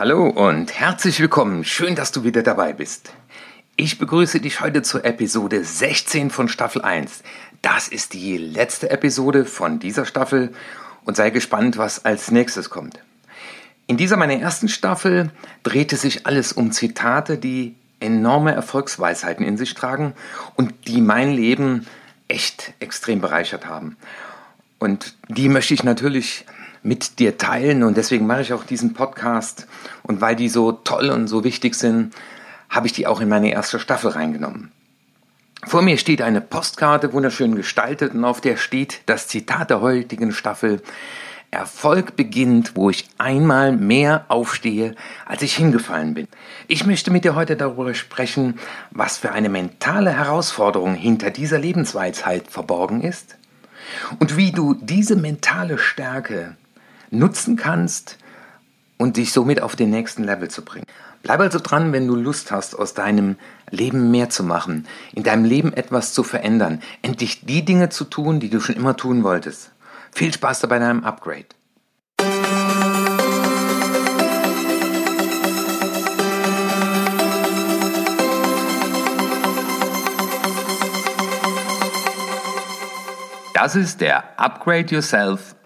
Hallo und herzlich willkommen. Schön, dass du wieder dabei bist. Ich begrüße dich heute zur Episode 16 von Staffel 1. Das ist die letzte Episode von dieser Staffel und sei gespannt, was als nächstes kommt. In dieser meiner ersten Staffel drehte sich alles um Zitate, die enorme Erfolgsweisheiten in sich tragen und die mein Leben echt extrem bereichert haben. Und die möchte ich natürlich mit dir teilen und deswegen mache ich auch diesen Podcast. Und weil die so toll und so wichtig sind, habe ich die auch in meine erste Staffel reingenommen. Vor mir steht eine Postkarte, wunderschön gestaltet, und auf der steht das Zitat der heutigen Staffel. Erfolg beginnt, wo ich einmal mehr aufstehe, als ich hingefallen bin. Ich möchte mit dir heute darüber sprechen, was für eine mentale Herausforderung hinter dieser Lebensweisheit verborgen ist und wie du diese mentale Stärke nutzen kannst und dich somit auf den nächsten Level zu bringen. Bleib also dran, wenn du Lust hast, aus deinem Leben mehr zu machen, in deinem Leben etwas zu verändern, endlich die Dinge zu tun, die du schon immer tun wolltest. Viel Spaß dabei deinem Upgrade. Das ist der Upgrade Yourself,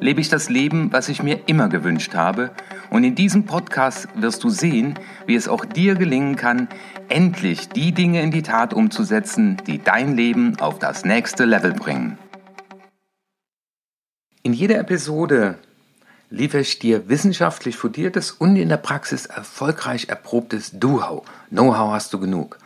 lebe ich das Leben, was ich mir immer gewünscht habe. Und in diesem Podcast wirst du sehen, wie es auch dir gelingen kann, endlich die Dinge in die Tat umzusetzen, die dein Leben auf das nächste Level bringen. In jeder Episode liefere ich dir wissenschaftlich fundiertes und in der Praxis erfolgreich erprobtes Do-How. Know-how hast du genug.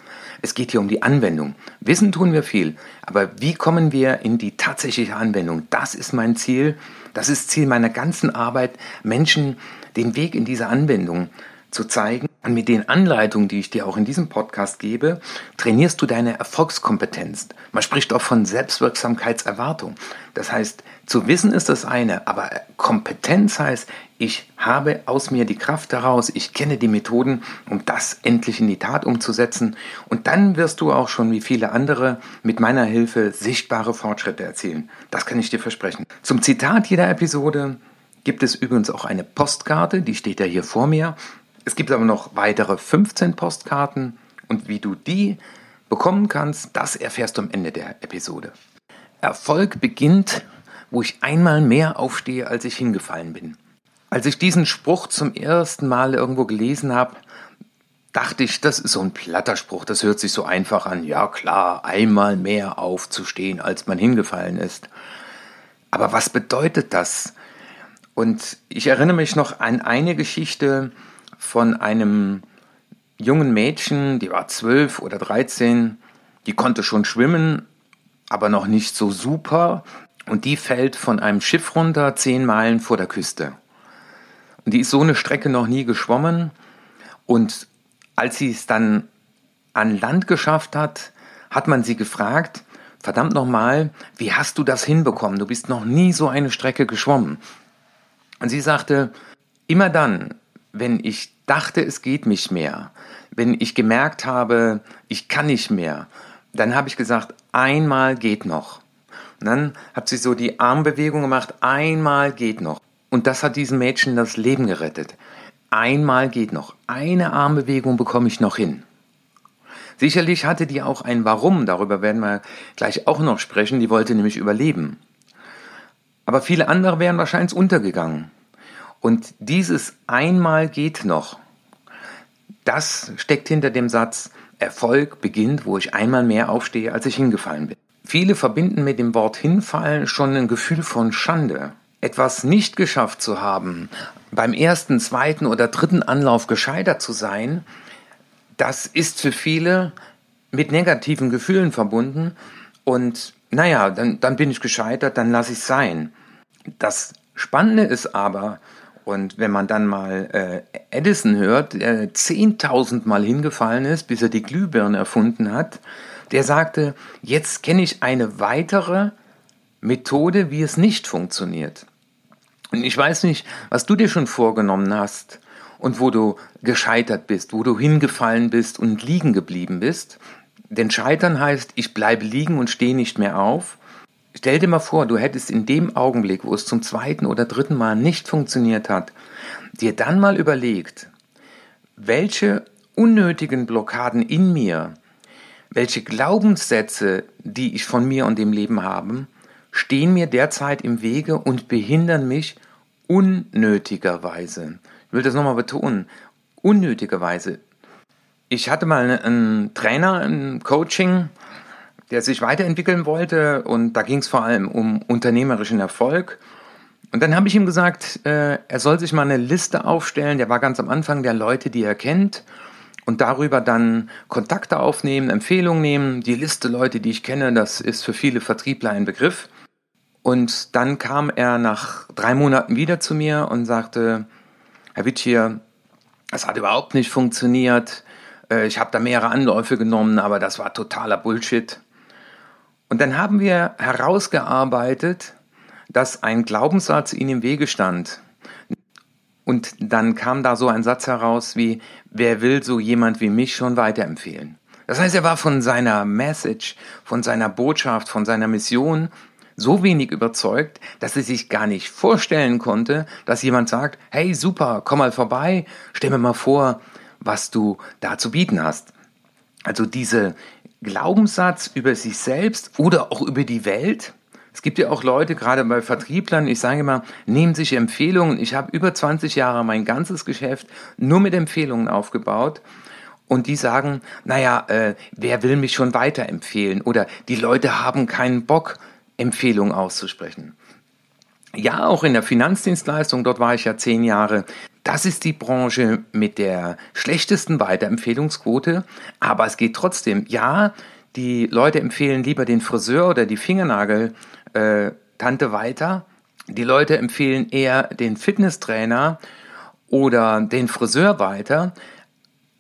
Es geht hier um die Anwendung. Wissen tun wir viel, aber wie kommen wir in die tatsächliche Anwendung? Das ist mein Ziel. Das ist Ziel meiner ganzen Arbeit, Menschen den Weg in diese Anwendung zu zeigen. Und mit den Anleitungen, die ich dir auch in diesem Podcast gebe, trainierst du deine Erfolgskompetenz. Man spricht auch von Selbstwirksamkeitserwartung. Das heißt, zu wissen ist das eine, aber Kompetenz heißt, ich habe aus mir die Kraft heraus, ich kenne die Methoden, um das endlich in die Tat umzusetzen. Und dann wirst du auch schon wie viele andere mit meiner Hilfe sichtbare Fortschritte erzielen. Das kann ich dir versprechen. Zum Zitat jeder Episode gibt es übrigens auch eine Postkarte, die steht ja hier vor mir. Es gibt aber noch weitere 15 Postkarten und wie du die bekommen kannst, das erfährst du am Ende der Episode. Erfolg beginnt, wo ich einmal mehr aufstehe, als ich hingefallen bin. Als ich diesen Spruch zum ersten Mal irgendwo gelesen habe, dachte ich, das ist so ein platter Spruch, das hört sich so einfach an. Ja klar, einmal mehr aufzustehen, als man hingefallen ist. Aber was bedeutet das? Und ich erinnere mich noch an eine Geschichte, von einem jungen Mädchen, die war zwölf oder dreizehn, die konnte schon schwimmen, aber noch nicht so super. Und die fällt von einem Schiff runter, zehn Meilen vor der Küste. Die ist so eine Strecke noch nie geschwommen. Und als sie es dann an Land geschafft hat, hat man sie gefragt, verdammt nochmal, wie hast du das hinbekommen? Du bist noch nie so eine Strecke geschwommen. Und sie sagte, immer dann, wenn ich dachte, es geht nicht mehr, wenn ich gemerkt habe, ich kann nicht mehr, dann habe ich gesagt, einmal geht noch. Und dann hat sie so die Armbewegung gemacht, einmal geht noch. Und das hat diesem Mädchen das Leben gerettet. Einmal geht noch. Eine Armbewegung bekomme ich noch hin. Sicherlich hatte die auch ein Warum, darüber werden wir gleich auch noch sprechen, die wollte nämlich überleben. Aber viele andere wären wahrscheinlich untergegangen. Und dieses einmal geht noch, das steckt hinter dem Satz, Erfolg beginnt, wo ich einmal mehr aufstehe, als ich hingefallen bin. Viele verbinden mit dem Wort hinfallen schon ein Gefühl von Schande. Etwas nicht geschafft zu haben, beim ersten, zweiten oder dritten Anlauf gescheitert zu sein, das ist für viele mit negativen Gefühlen verbunden. Und naja, dann, dann bin ich gescheitert, dann lasse ich es sein. Das Spannende ist aber, Und wenn man dann mal äh, Edison hört, der 10.000 Mal hingefallen ist, bis er die Glühbirne erfunden hat, der sagte, jetzt kenne ich eine weitere Methode, wie es nicht funktioniert. Und ich weiß nicht, was du dir schon vorgenommen hast und wo du gescheitert bist, wo du hingefallen bist und liegen geblieben bist. Denn Scheitern heißt, ich bleibe liegen und stehe nicht mehr auf. Stell dir mal vor, du hättest in dem Augenblick, wo es zum zweiten oder dritten Mal nicht funktioniert hat, dir dann mal überlegt, welche unnötigen Blockaden in mir, welche Glaubenssätze, die ich von mir und dem Leben habe, stehen mir derzeit im Wege und behindern mich unnötigerweise. Ich will das nochmal betonen, unnötigerweise. Ich hatte mal einen Trainer, ein Coaching, der sich weiterentwickeln wollte und da ging es vor allem um unternehmerischen Erfolg. Und dann habe ich ihm gesagt, äh, er soll sich mal eine Liste aufstellen, der war ganz am Anfang der Leute, die er kennt und darüber dann Kontakte aufnehmen, Empfehlungen nehmen. Die Liste Leute, die ich kenne, das ist für viele Vertriebler ein Begriff. Und dann kam er nach drei Monaten wieder zu mir und sagte, Herr Witschier, das hat überhaupt nicht funktioniert. Äh, ich habe da mehrere Anläufe genommen, aber das war totaler Bullshit. Und dann haben wir herausgearbeitet, dass ein Glaubenssatz ihm im Wege stand. Und dann kam da so ein Satz heraus wie, wer will so jemand wie mich schon weiterempfehlen? Das heißt, er war von seiner Message, von seiner Botschaft, von seiner Mission so wenig überzeugt, dass er sich gar nicht vorstellen konnte, dass jemand sagt, hey super, komm mal vorbei, stell mir mal vor, was du da zu bieten hast. Also diese Glaubenssatz über sich selbst oder auch über die Welt. Es gibt ja auch Leute, gerade bei Vertrieblern, ich sage immer, nehmen sich Empfehlungen. Ich habe über 20 Jahre mein ganzes Geschäft nur mit Empfehlungen aufgebaut. Und die sagen, naja, äh, wer will mich schon weiterempfehlen? Oder die Leute haben keinen Bock, Empfehlungen auszusprechen. Ja, auch in der Finanzdienstleistung, dort war ich ja zehn Jahre, das ist die Branche mit der schlechtesten Weiterempfehlungsquote, aber es geht trotzdem. Ja, die Leute empfehlen lieber den Friseur oder die Fingernagel-Tante äh, weiter. Die Leute empfehlen eher den Fitnesstrainer oder den Friseur weiter.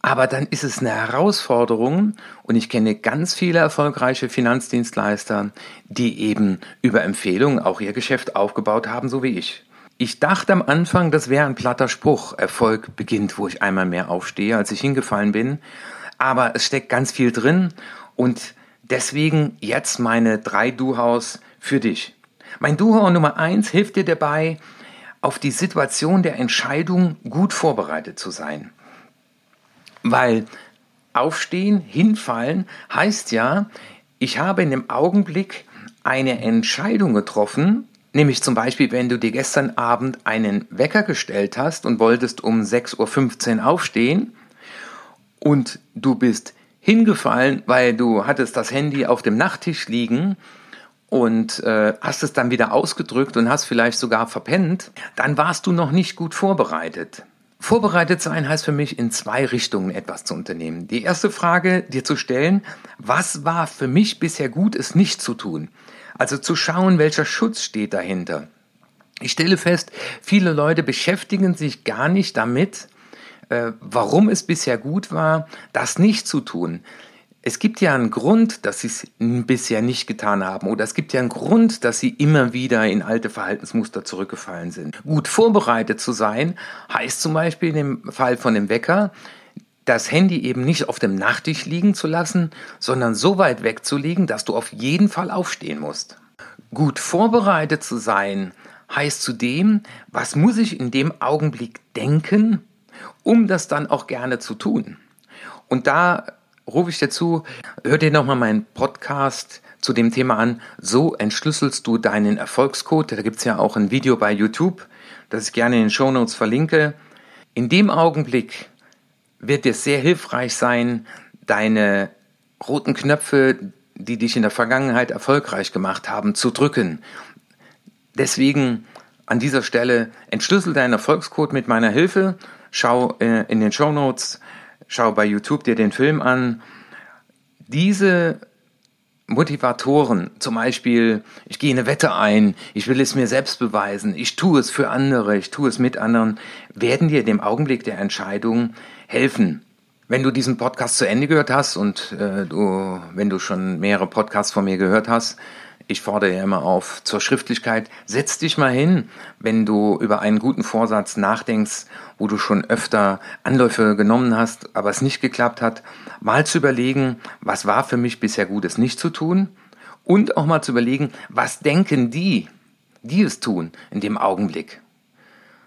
Aber dann ist es eine Herausforderung und ich kenne ganz viele erfolgreiche Finanzdienstleister, die eben über Empfehlungen auch ihr Geschäft aufgebaut haben, so wie ich. Ich dachte am Anfang, das wäre ein platter Spruch. Erfolg beginnt, wo ich einmal mehr aufstehe, als ich hingefallen bin. Aber es steckt ganz viel drin und deswegen jetzt meine drei Du-Haus für dich. Mein Du-Hau Nummer eins hilft dir dabei, auf die Situation der Entscheidung gut vorbereitet zu sein. Weil aufstehen, hinfallen heißt ja, ich habe in dem Augenblick eine Entscheidung getroffen, Nämlich zum Beispiel, wenn du dir gestern Abend einen Wecker gestellt hast und wolltest um 6.15 Uhr aufstehen und du bist hingefallen, weil du hattest das Handy auf dem Nachttisch liegen und äh, hast es dann wieder ausgedrückt und hast vielleicht sogar verpennt, dann warst du noch nicht gut vorbereitet. Vorbereitet sein heißt für mich in zwei Richtungen etwas zu unternehmen. Die erste Frage dir zu stellen, was war für mich bisher gut, es nicht zu tun? Also zu schauen, welcher Schutz steht dahinter. Ich stelle fest, viele Leute beschäftigen sich gar nicht damit, äh, warum es bisher gut war, das nicht zu tun. Es gibt ja einen Grund, dass sie es bisher nicht getan haben oder es gibt ja einen Grund, dass sie immer wieder in alte Verhaltensmuster zurückgefallen sind. Gut vorbereitet zu sein heißt zum Beispiel dem Fall von dem Wecker, das Handy eben nicht auf dem Nachttisch liegen zu lassen, sondern so weit wegzulegen, dass du auf jeden Fall aufstehen musst. Gut vorbereitet zu sein heißt zudem, was muss ich in dem Augenblick denken, um das dann auch gerne zu tun. Und da rufe ich dir zu, hör dir nochmal meinen Podcast zu dem Thema an, so entschlüsselst du deinen Erfolgscode. Da gibt es ja auch ein Video bei YouTube, das ich gerne in den Shownotes verlinke. In dem Augenblick, wird dir sehr hilfreich sein, deine roten Knöpfe, die dich in der Vergangenheit erfolgreich gemacht haben, zu drücken. Deswegen an dieser Stelle entschlüssel deinen Erfolgscode mit meiner Hilfe. Schau äh, in den Show Notes, schau bei YouTube dir den Film an. Diese Motivatoren, zum Beispiel, ich gehe eine Wette ein, ich will es mir selbst beweisen, ich tue es für andere, ich tue es mit anderen, werden dir dem Augenblick der Entscheidung helfen. Wenn du diesen Podcast zu Ende gehört hast und äh, du, wenn du schon mehrere Podcasts von mir gehört hast, ich fordere ja immer auf zur Schriftlichkeit, setz dich mal hin, wenn du über einen guten Vorsatz nachdenkst, wo du schon öfter Anläufe genommen hast, aber es nicht geklappt hat, mal zu überlegen, was war für mich bisher gut, es nicht zu tun und auch mal zu überlegen, was denken die, die es tun in dem Augenblick.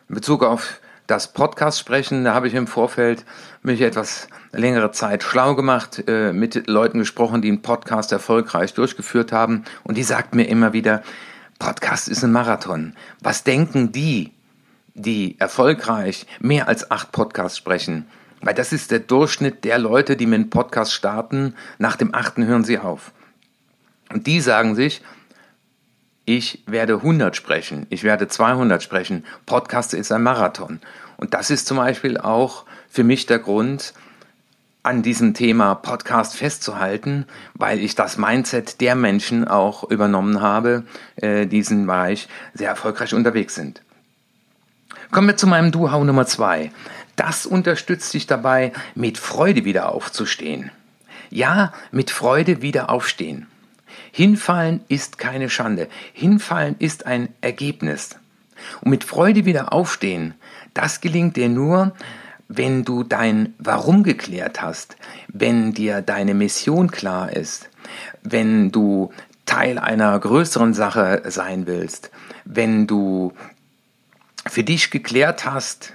In Bezug auf das Podcast sprechen, da habe ich im Vorfeld mich etwas längere Zeit schlau gemacht, äh, mit Leuten gesprochen, die einen Podcast erfolgreich durchgeführt haben und die sagten mir immer wieder, Podcast ist ein Marathon. Was denken die, die erfolgreich mehr als acht Podcasts sprechen? Weil das ist der Durchschnitt der Leute, die mit einem Podcast starten. Nach dem achten hören sie auf. Und die sagen sich, ich werde 100 sprechen, ich werde 200 sprechen. Podcast ist ein Marathon. Und das ist zum Beispiel auch für mich der Grund, an diesem Thema Podcast festzuhalten, weil ich das Mindset der Menschen auch übernommen habe, äh, diesen Bereich sehr erfolgreich unterwegs sind. Kommen wir zu meinem Duhau Nummer zwei. Das unterstützt dich dabei, mit Freude wieder aufzustehen. Ja, mit Freude wieder aufstehen. Hinfallen ist keine Schande. Hinfallen ist ein Ergebnis. Und mit Freude wieder aufstehen, das gelingt dir nur, wenn du dein Warum geklärt hast, wenn dir deine Mission klar ist, wenn du Teil einer größeren Sache sein willst, wenn du für dich geklärt hast,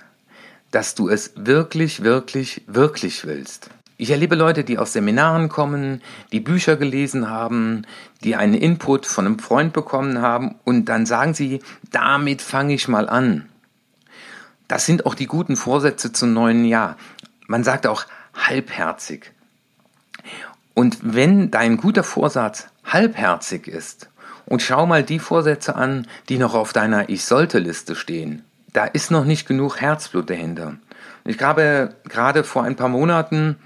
dass du es wirklich, wirklich, wirklich willst. Ich erlebe Leute, die aus Seminaren kommen, die Bücher gelesen haben, die einen Input von einem Freund bekommen haben und dann sagen sie, damit fange ich mal an. Das sind auch die guten Vorsätze zum neuen Jahr. Man sagt auch halbherzig. Und wenn dein guter Vorsatz halbherzig ist, und schau mal die Vorsätze an, die noch auf deiner Ich sollte Liste stehen, da ist noch nicht genug Herzblut dahinter. Ich habe gerade vor ein paar Monaten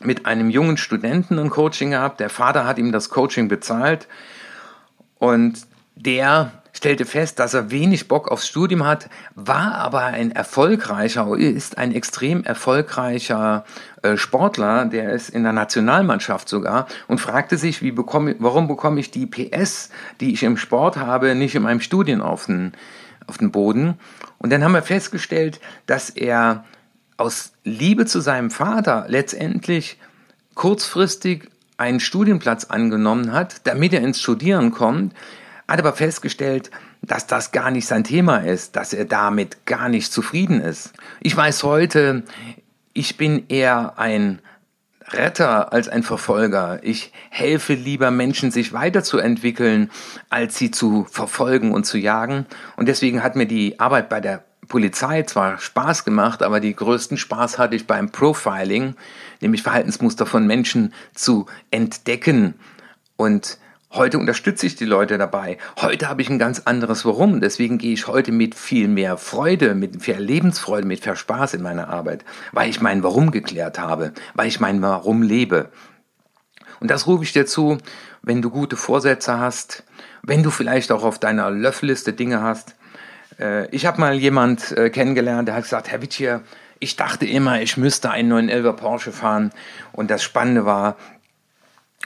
mit einem jungen Studenten ein Coaching gehabt. Der Vater hat ihm das Coaching bezahlt und der stellte fest, dass er wenig Bock aufs Studium hat, war aber ein erfolgreicher, ist ein extrem erfolgreicher äh, Sportler, der ist in der Nationalmannschaft sogar und fragte sich, wie bekomme, warum bekomme ich die PS, die ich im Sport habe, nicht in meinem Studien auf den, auf den Boden? Und dann haben wir festgestellt, dass er aus Liebe zu seinem Vater letztendlich kurzfristig einen Studienplatz angenommen hat, damit er ins Studieren kommt, hat aber festgestellt, dass das gar nicht sein Thema ist, dass er damit gar nicht zufrieden ist. Ich weiß heute, ich bin eher ein Retter als ein Verfolger. Ich helfe lieber Menschen, sich weiterzuentwickeln, als sie zu verfolgen und zu jagen. Und deswegen hat mir die Arbeit bei der Polizei zwar Spaß gemacht, aber die größten Spaß hatte ich beim Profiling, nämlich Verhaltensmuster von Menschen zu entdecken. Und heute unterstütze ich die Leute dabei. Heute habe ich ein ganz anderes Warum. Deswegen gehe ich heute mit viel mehr Freude, mit viel Lebensfreude, mit viel Spaß in meine Arbeit, weil ich mein Warum geklärt habe, weil ich mein Warum lebe. Und das rufe ich dir zu, wenn du gute Vorsätze hast, wenn du vielleicht auch auf deiner Löffelliste Dinge hast, äh, ich habe mal jemand äh, kennengelernt, der hat gesagt, Herr Wittier, ich dachte immer, ich müsste einen 911er Porsche fahren. Und das Spannende war,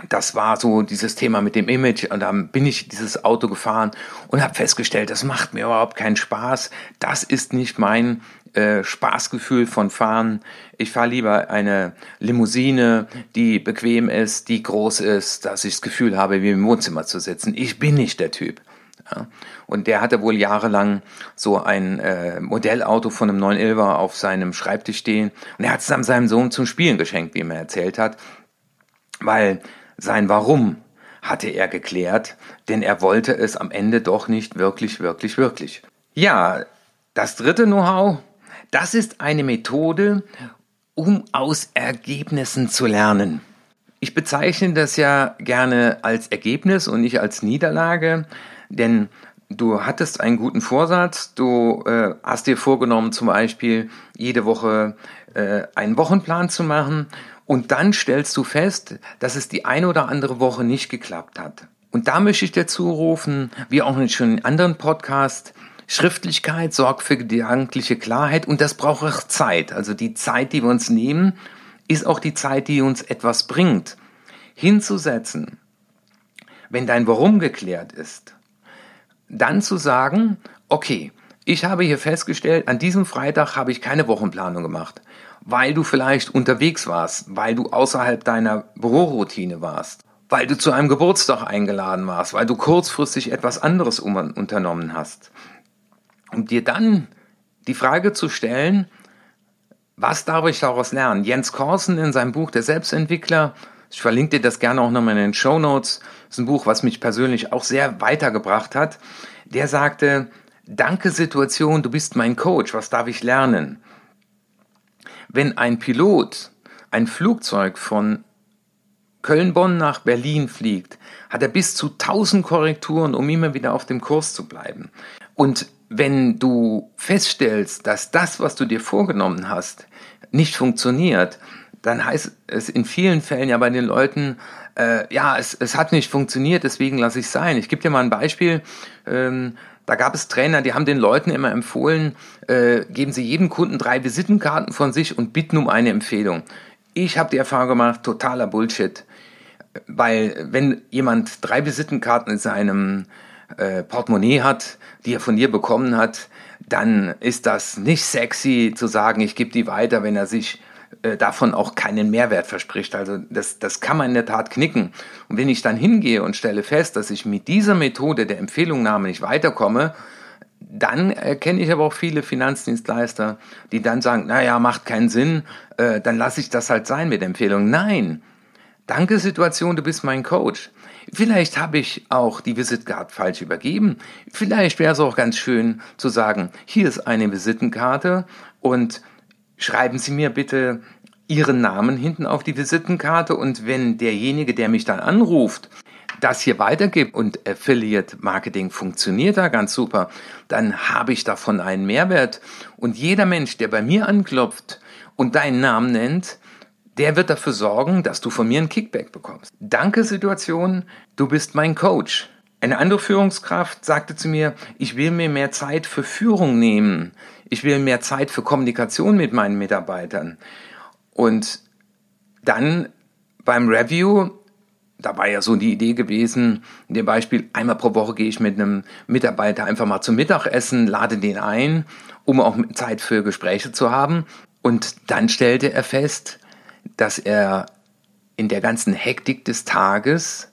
das war so dieses Thema mit dem Image und dann bin ich dieses Auto gefahren und habe festgestellt, das macht mir überhaupt keinen Spaß. Das ist nicht mein äh, Spaßgefühl von Fahren. Ich fahre lieber eine Limousine, die bequem ist, die groß ist, dass ich das Gefühl habe, wie im Wohnzimmer zu sitzen. Ich bin nicht der Typ. Ja. Und der hatte wohl jahrelang so ein äh, Modellauto von einem 911er auf seinem Schreibtisch stehen. Und er hat es dann seinem Sohn zum Spielen geschenkt, wie er mir erzählt hat. Weil sein Warum hatte er geklärt, denn er wollte es am Ende doch nicht wirklich, wirklich, wirklich. Ja, das dritte Know-how, das ist eine Methode, um aus Ergebnissen zu lernen. Ich bezeichne das ja gerne als Ergebnis und nicht als Niederlage, denn du hattest einen guten Vorsatz, du äh, hast dir vorgenommen, zum Beispiel jede Woche äh, einen Wochenplan zu machen Und dann stellst du fest, dass es die eine oder andere Woche nicht geklappt hat. Und da möchte ich dir zurufen, wie auch schon in anderen Podcasts, Schriftlichkeit sorgt für gedankliche Klarheit und das braucht auch Zeit. Also die Zeit, die wir uns nehmen, ist auch die Zeit, die uns etwas bringt. Hinzusetzen, wenn dein Warum geklärt ist, dann zu sagen, okay, ich habe hier festgestellt, an diesem Freitag habe ich keine Wochenplanung gemacht, weil du vielleicht unterwegs warst, weil du außerhalb deiner Büroroutine warst, weil du zu einem Geburtstag eingeladen warst, weil du kurzfristig etwas anderes unternommen hast um dir dann die Frage zu stellen, was darf ich daraus lernen? Jens Korsen in seinem Buch Der Selbstentwickler, ich verlinke dir das gerne auch nochmal in den Show Notes, ist ein Buch, was mich persönlich auch sehr weitergebracht hat. Der sagte, danke Situation, du bist mein Coach, was darf ich lernen? Wenn ein Pilot ein Flugzeug von Köln-Bonn nach Berlin fliegt, hat er bis zu 1000 Korrekturen, um immer wieder auf dem Kurs zu bleiben. Und wenn du feststellst, dass das, was du dir vorgenommen hast, nicht funktioniert, dann heißt es in vielen Fällen ja bei den Leuten, äh, ja, es, es hat nicht funktioniert, deswegen lasse ich es sein. Ich gebe dir mal ein Beispiel. Ähm, da gab es Trainer, die haben den Leuten immer empfohlen, äh, geben sie jedem Kunden drei Visitenkarten von sich und bitten um eine Empfehlung. Ich habe die Erfahrung gemacht, totaler Bullshit. Weil wenn jemand drei Visitenkarten in seinem äh, Portemonnaie hat, die er von dir bekommen hat, dann ist das nicht sexy zu sagen, ich gebe die weiter, wenn er sich äh, davon auch keinen Mehrwert verspricht. Also das, das kann man in der Tat knicken. Und wenn ich dann hingehe und stelle fest, dass ich mit dieser Methode der Empfehlungnahme nicht weiterkomme, dann erkenne ich aber auch viele Finanzdienstleister, die dann sagen, naja, macht keinen Sinn, äh, dann lasse ich das halt sein mit Empfehlungen. Nein, danke Situation, du bist mein Coach. Vielleicht habe ich auch die Visitcard falsch übergeben. Vielleicht wäre es auch ganz schön zu sagen, hier ist eine Visitenkarte und schreiben Sie mir bitte Ihren Namen hinten auf die Visitenkarte und wenn derjenige, der mich dann anruft, das hier weitergibt und Affiliate Marketing funktioniert da ganz super, dann habe ich davon einen Mehrwert. Und jeder Mensch, der bei mir anklopft und deinen Namen nennt, der wird dafür sorgen, dass du von mir ein Kickback bekommst. Danke Situation, du bist mein Coach. Eine andere Führungskraft sagte zu mir, ich will mir mehr Zeit für Führung nehmen. Ich will mehr Zeit für Kommunikation mit meinen Mitarbeitern. Und dann beim Review, da war ja so die Idee gewesen, in dem Beispiel, einmal pro Woche gehe ich mit einem Mitarbeiter einfach mal zum Mittagessen, lade den ein, um auch Zeit für Gespräche zu haben. Und dann stellte er fest, dass er in der ganzen Hektik des Tages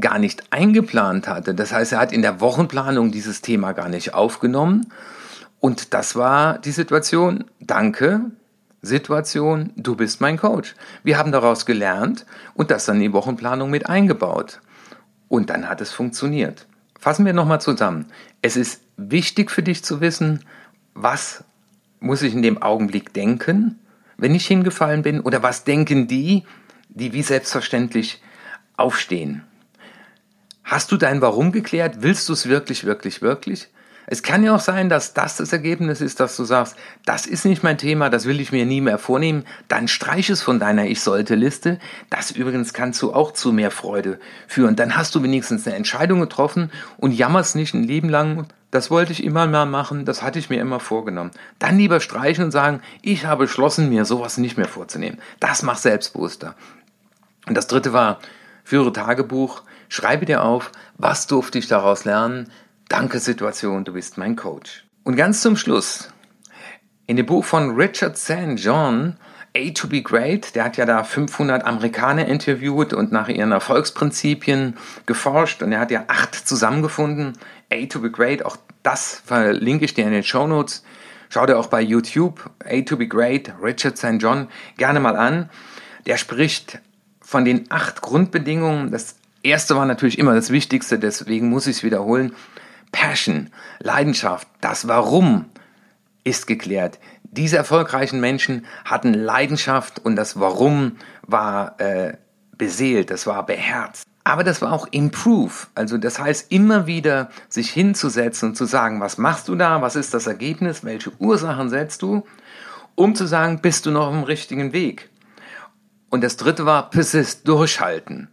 gar nicht eingeplant hatte. Das heißt, er hat in der Wochenplanung dieses Thema gar nicht aufgenommen. Und das war die Situation. Danke, Situation, du bist mein Coach. Wir haben daraus gelernt und das dann in die Wochenplanung mit eingebaut. Und dann hat es funktioniert. Fassen wir nochmal zusammen. Es ist wichtig für dich zu wissen, was muss ich in dem Augenblick denken, wenn ich hingefallen bin? Oder was denken die, die wie selbstverständlich aufstehen? Hast du dein Warum geklärt? Willst du es wirklich, wirklich, wirklich? Es kann ja auch sein, dass das das Ergebnis ist, dass du sagst, das ist nicht mein Thema, das will ich mir nie mehr vornehmen. Dann streich es von deiner Ich-sollte-Liste. Das übrigens kannst du auch zu mehr Freude führen. Dann hast du wenigstens eine Entscheidung getroffen und jammerst nicht ein Leben lang das wollte ich immer mal machen, das hatte ich mir immer vorgenommen. Dann lieber streichen und sagen, ich habe beschlossen, mir sowas nicht mehr vorzunehmen. Das macht selbstbewusster. Und das dritte war, führe Tagebuch, schreibe dir auf, was durfte ich daraus lernen. Danke Situation, du bist mein Coach. Und ganz zum Schluss, in dem Buch von Richard St. John, A to be Great, der hat ja da 500 Amerikaner interviewt und nach ihren Erfolgsprinzipien geforscht und er hat ja acht zusammengefunden. A to be Great, auch das verlinke ich dir in den Show Notes. Schau dir auch bei YouTube A to be Great, Richard St. John gerne mal an. Der spricht von den acht Grundbedingungen. Das erste war natürlich immer das Wichtigste, deswegen muss ich es wiederholen. Passion, Leidenschaft, das Warum ist geklärt. Diese erfolgreichen Menschen hatten Leidenschaft und das Warum war äh, beseelt, das war beherzt. Aber das war auch Improve. Also das heißt, immer wieder sich hinzusetzen und zu sagen, was machst du da, was ist das Ergebnis, welche Ursachen setzt du, um zu sagen, bist du noch auf dem richtigen Weg. Und das dritte war Persist, durchhalten.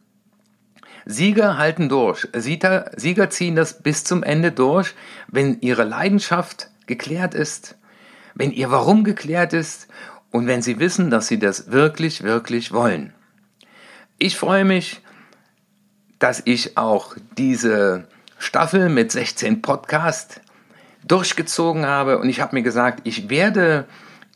Sieger halten durch. Sieger, ziehen das bis zum Ende durch, wenn ihre Leidenschaft geklärt ist, wenn ihr Warum geklärt ist und wenn sie wissen, dass sie das wirklich, wirklich wollen. Ich freue mich, dass ich auch diese Staffel mit 16 Podcasts durchgezogen habe und ich habe mir gesagt, ich werde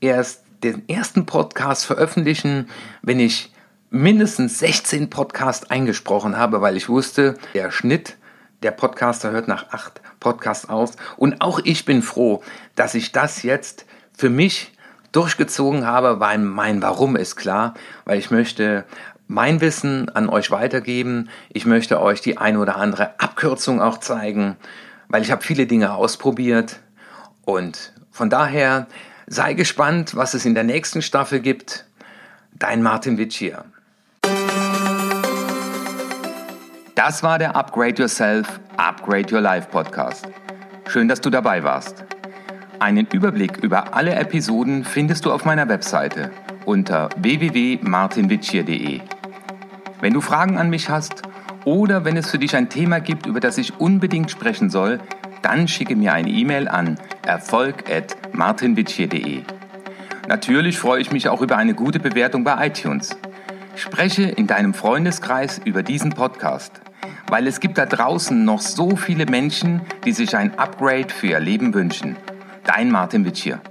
erst den ersten Podcast veröffentlichen, wenn ich mindestens 16 Podcasts eingesprochen habe, weil ich wusste, der Schnitt der Podcaster hört nach acht Podcasts auf. Und auch ich bin froh, dass ich das jetzt für mich durchgezogen habe, weil mein Warum ist klar, weil ich möchte mein Wissen an euch weitergeben. Ich möchte euch die ein oder andere Abkürzung auch zeigen, weil ich habe viele Dinge ausprobiert und von daher sei gespannt, was es in der nächsten Staffel gibt. Dein Martin Witsch hier. Das war der Upgrade Yourself, Upgrade Your Life Podcast. Schön, dass du dabei warst. Einen Überblick über alle Episoden findest du auf meiner Webseite unter www.martinwitschier.de. Wenn du Fragen an mich hast oder wenn es für dich ein Thema gibt, über das ich unbedingt sprechen soll, dann schicke mir eine E-Mail an erfolg.martinwitschier.de. Natürlich freue ich mich auch über eine gute Bewertung bei iTunes. Spreche in deinem Freundeskreis über diesen Podcast weil es gibt da draußen noch so viele Menschen, die sich ein Upgrade für ihr Leben wünschen. Dein Martin Witsch hier.